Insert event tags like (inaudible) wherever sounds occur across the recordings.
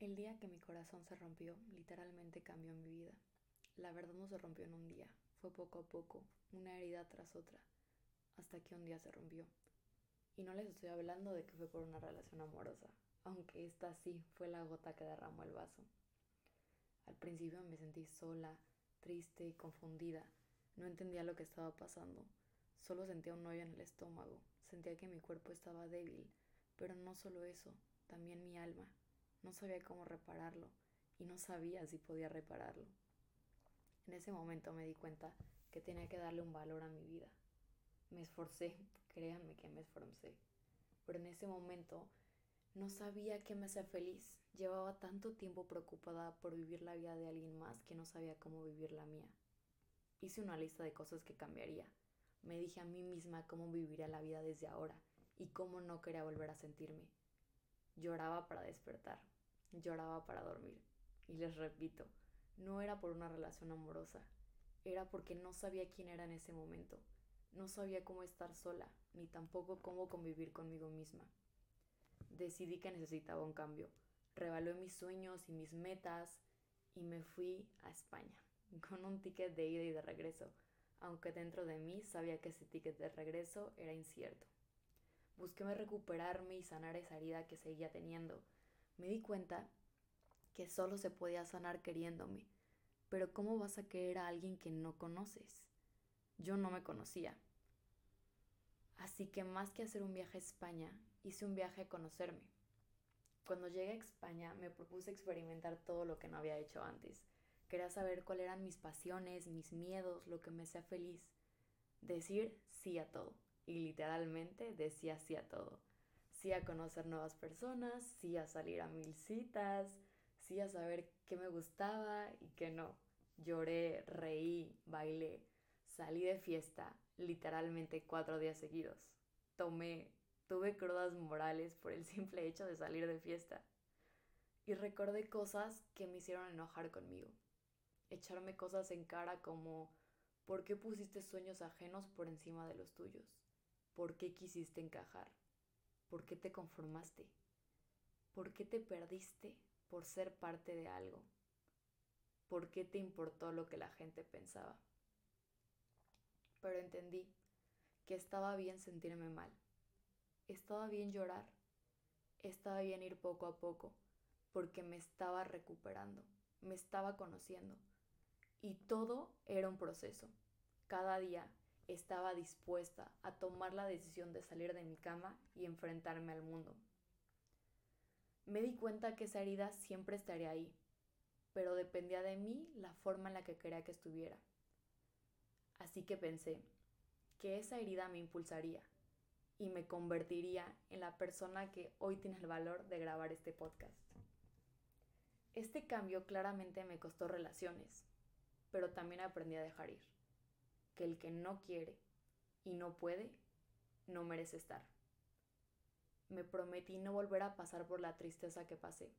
El día que mi corazón se rompió, literalmente cambió mi vida. La verdad no se rompió en un día, fue poco a poco, una herida tras otra, hasta que un día se rompió. Y no les estoy hablando de que fue por una relación amorosa, aunque esta sí fue la gota que derramó el vaso. Al principio me sentí sola, triste y confundida. No entendía lo que estaba pasando. Solo sentía un hoyo en el estómago. Sentía que mi cuerpo estaba débil. Pero no solo eso, también mi alma. No sabía cómo repararlo y no sabía si podía repararlo. En ese momento me di cuenta que tenía que darle un valor a mi vida. Me esforcé, (laughs) créanme que me esforcé, pero en ese momento no sabía qué me hacía feliz. Llevaba tanto tiempo preocupada por vivir la vida de alguien más que no sabía cómo vivir la mía. Hice una lista de cosas que cambiaría. Me dije a mí misma cómo viviría la vida desde ahora y cómo no quería volver a sentirme. Lloraba para despertar, lloraba para dormir. Y les repito, no era por una relación amorosa, era porque no sabía quién era en ese momento. No sabía cómo estar sola, ni tampoco cómo convivir conmigo misma. Decidí que necesitaba un cambio. Revalué mis sueños y mis metas y me fui a España, (laughs) con un ticket de ida y de regreso, aunque dentro de mí sabía que ese ticket de regreso era incierto. Busqué recuperarme y sanar esa herida que seguía teniendo. Me di cuenta que solo se podía sanar queriéndome. Pero ¿cómo vas a querer a alguien que no conoces? Yo no me conocía. Así que más que hacer un viaje a España, hice un viaje a conocerme. Cuando llegué a España me propuse experimentar todo lo que no había hecho antes. Quería saber cuáles eran mis pasiones, mis miedos, lo que me hacía feliz. Decir sí a todo y literalmente decía sí a todo. Sí a conocer nuevas personas, sí a salir a mil citas, sí a saber qué me gustaba y qué no. Lloré, reí, bailé, salí de fiesta literalmente cuatro días seguidos. Tomé, tuve crudas morales por el (laughs) simple hecho de salir de fiesta. Y recordé cosas que me hicieron enojar conmigo. Echarme cosas en cara como ¿por qué pusiste sueños ajenos por encima de los tuyos? ¿Por qué quisiste encajar? ¿Por qué te conformaste? ¿Por qué te perdiste por ser parte de algo? ¿Por qué te importó lo que la gente pensaba? Pero entendí que estaba bien sentirme mal. Estaba bien llorar. Estaba bien ir poco a poco porque me estaba recuperando, me estaba conociendo. Y todo era un proceso. Cada día estaba dispuesta a tomar la decisión de salir de mi cama y enfrentarme al mundo. Me di cuenta que esa herida siempre estaría ahí, pero dependía de mí la forma en la que quería que estuviera. Así que pensé que esa herida me impulsaría y me convertiría en la persona que hoy tiene el valor de grabar este podcast. Este cambio claramente me costó relaciones, pero también aprendí a dejar ir que el que no quiere y no puede, no merece estar. Me prometí no volver a pasar por la tristeza que pasé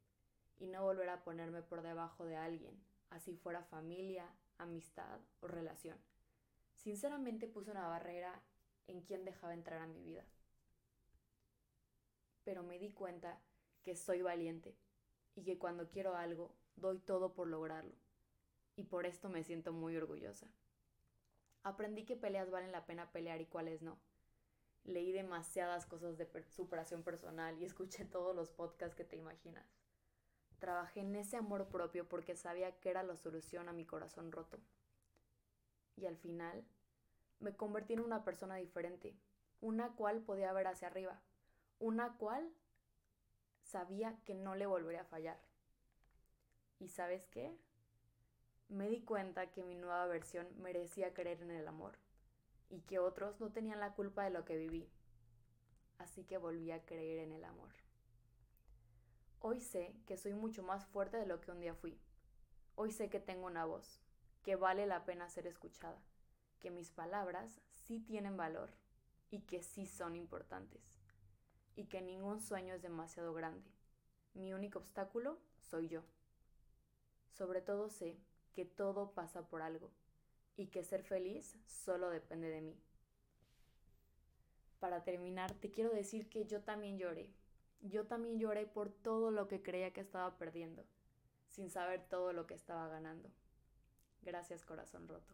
y no volver a ponerme por debajo de alguien, así fuera familia, amistad o relación. Sinceramente puse una barrera en quien dejaba entrar a mi vida. Pero me di cuenta que soy valiente y que cuando quiero algo, doy todo por lograrlo. Y por esto me siento muy orgullosa. Aprendí que peleas valen la pena pelear y cuáles no. Leí demasiadas cosas de superación personal y escuché todos los podcasts que te imaginas. Trabajé en ese amor propio porque sabía que era la solución a mi corazón roto. Y al final, me convertí en una persona diferente, una cual podía ver hacia arriba, una cual sabía que no le volvería a fallar. ¿Y sabes qué? Me di cuenta que mi nueva versión merecía creer en el amor y que otros no tenían la culpa de lo que viví. Así que volví a creer en el amor. Hoy sé que soy mucho más fuerte de lo que un día fui. Hoy sé que tengo una voz, que vale la pena ser escuchada, que mis palabras sí tienen valor y que sí son importantes, y que ningún sueño es demasiado grande. Mi único obstáculo soy yo. Sobre todo sé que todo pasa por algo y que ser feliz solo depende de mí. Para terminar, te quiero decir que yo también lloré. Yo también lloré por todo lo que creía que estaba perdiendo, sin saber todo lo que estaba ganando. Gracias corazón roto.